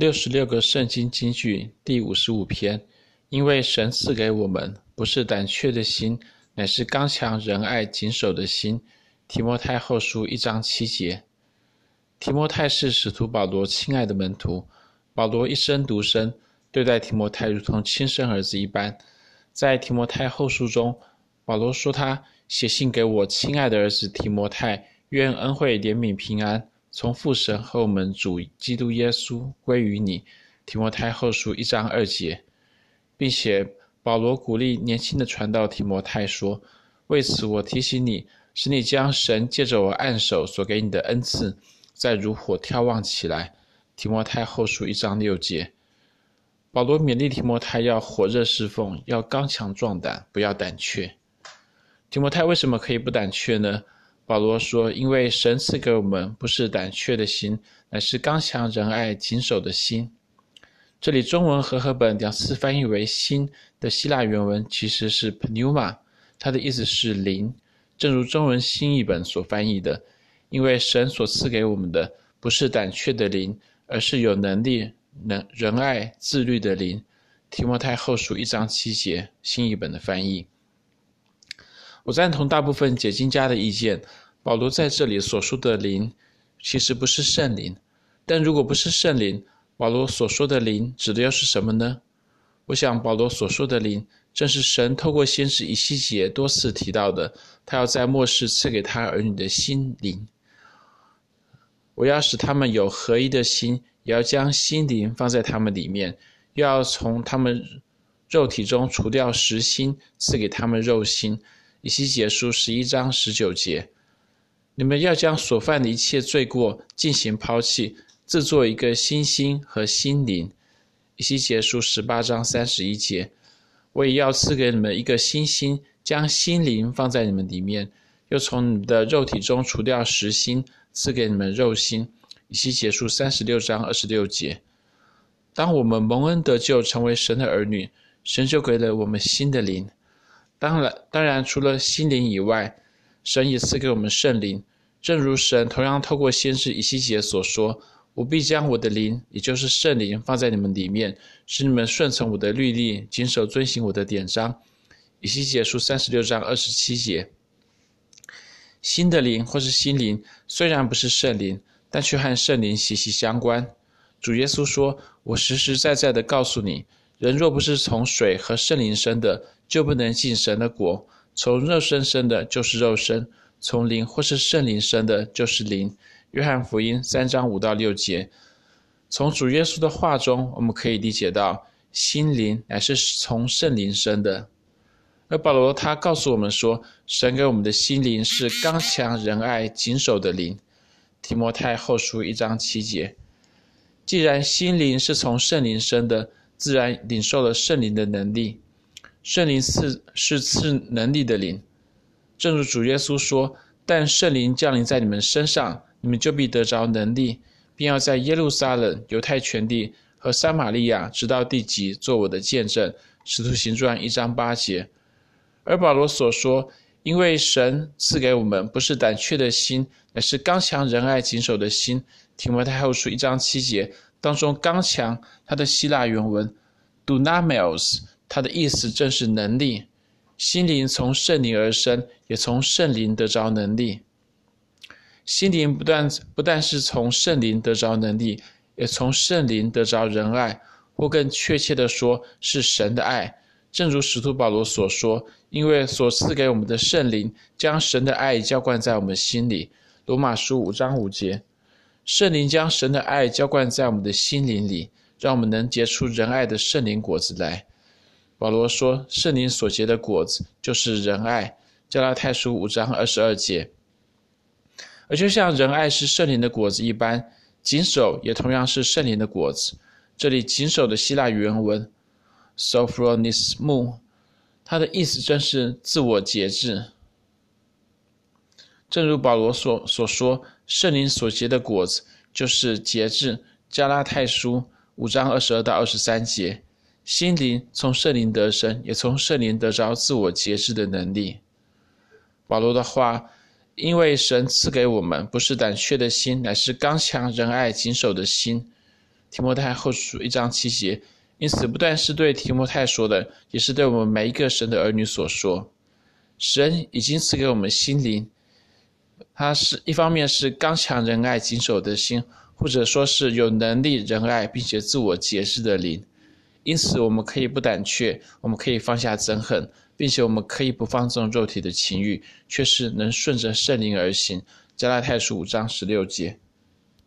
六十六个圣经金句第五十五篇，因为神赐给我们不是胆怯的心，乃是刚强仁爱谨守的心。提摩太后书一章七节。提摩太是使徒保罗亲爱的门徒，保罗一生独身，对待提摩太如同亲生儿子一般。在提摩太后书中，保罗说他写信给我亲爱的儿子提摩太，愿恩惠怜悯平安。从父神和我们主基督耶稣归于你，提摩太后书一章二节，并且保罗鼓励年轻的传道提摩太说：“为此我提醒你，使你将神借着我按手所给你的恩赐，再如火挑旺起来。”提摩太后书一章六节，保罗勉励提摩太要火热侍奉，要刚强壮胆，不要胆怯。提摩太为什么可以不胆怯呢？保罗说：“因为神赐给我们不是胆怯的心，乃是刚强仁爱谨守的心。”这里中文和合本两次翻译为“心”的希腊原文其实是 “pneuma”，它的意思是灵。正如中文新译本所翻译的：“因为神所赐给我们的不是胆怯的灵，而是有能力、能仁爱、自律的灵。”提摩太后书一章七节，新译本的翻译。我赞同大部分解经家的意见。保罗在这里所说的灵，其实不是圣灵。但如果不是圣灵，保罗所说的灵指的又是什么呢？我想，保罗所说的灵，正是神透过先知以西结多次提到的，他要在末世赐给他儿女的心灵。我要使他们有合一的心，也要将心灵放在他们里面，又要从他们肉体中除掉实心，赐给他们肉心。以西结书十一章十九节。你们要将所犯的一切罪过进行抛弃，制作一个新心和心灵。以西结书十八章三十一节，我也要赐给你们一个新心，将心灵放在你们里面，又从你们的肉体中除掉实心，赐给你们肉心。以西结书三十六章二十六节。当我们蒙恩得救，成为神的儿女，神就给了我们新的灵。当然，当然，除了心灵以外，神也赐给我们圣灵，正如神同样透过先知以西结所说：“我必将我的灵，也就是圣灵，放在你们里面，使你们顺从我的律例，谨守遵行我的典章。”以西结书三十六章二十七节。新的灵或是心灵，虽然不是圣灵，但却和圣灵息息相关。主耶稣说：“我实实在在的告诉你，人若不是从水和圣灵生的，就不能进神的国。”从肉身生的，就是肉身；从灵或是圣灵生的，就是灵。约翰福音三章五到六节。从主耶稣的话中，我们可以理解到，心灵乃是从圣灵生的。而保罗他告诉我们说，神给我们的心灵是刚强仁爱谨守的灵。提摩太后书一章七节。既然心灵是从圣灵生的，自然领受了圣灵的能力。圣灵赐是赐能力的灵，正如主耶稣说：“但圣灵降临在你们身上，你们就必得着能力，并要在耶路撒冷、犹太全地和撒玛利亚，直到地极，做我的见证。”使徒行传一章八节。而保罗所说：“因为神赐给我们不是胆怯的心，乃是刚强仁爱谨守的心。”提摩太后书一章七节当中，“刚强”它的希腊原文 “dunamis”。它的意思正是能力，心灵从圣灵而生，也从圣灵得着能力。心灵不但不但是从圣灵得着能力，也从圣灵得着仁爱，或更确切的说，是神的爱。正如使徒保罗所说：“因为所赐给我们的圣灵，将神的爱浇灌在我们心里。”罗马书五章五节，圣灵将神的爱浇灌在我们的心灵里，让我们能结出仁爱的圣灵果子来。保罗说：“圣灵所结的果子就是仁爱。”加拉太书五章二十二节。而就像仁爱是圣灵的果子一般，谨守也同样是圣灵的果子。这里“谨守”的希腊原文 “sophronismou”，它的意思正是自我节制。正如保罗所所说，圣灵所结的果子就是节制。加拉太书五章二十二到二十三节。心灵从圣灵得生，也从圣灵得着自我节制的能力。保罗的话，因为神赐给我们不是胆怯的心，乃是刚强仁爱谨守的心。提摩太后书一章七节。因此，不但是对提摩太说的，也是对我们每一个神的儿女所说。神已经赐给我们心灵，它是一方面是刚强仁爱谨守的心，或者说是有能力仁爱并且自我节制的灵。因此，我们可以不胆怯，我们可以放下憎恨，并且我们可以不放纵肉体的情欲，却是能顺着圣灵而行。加拉太书五章十六节。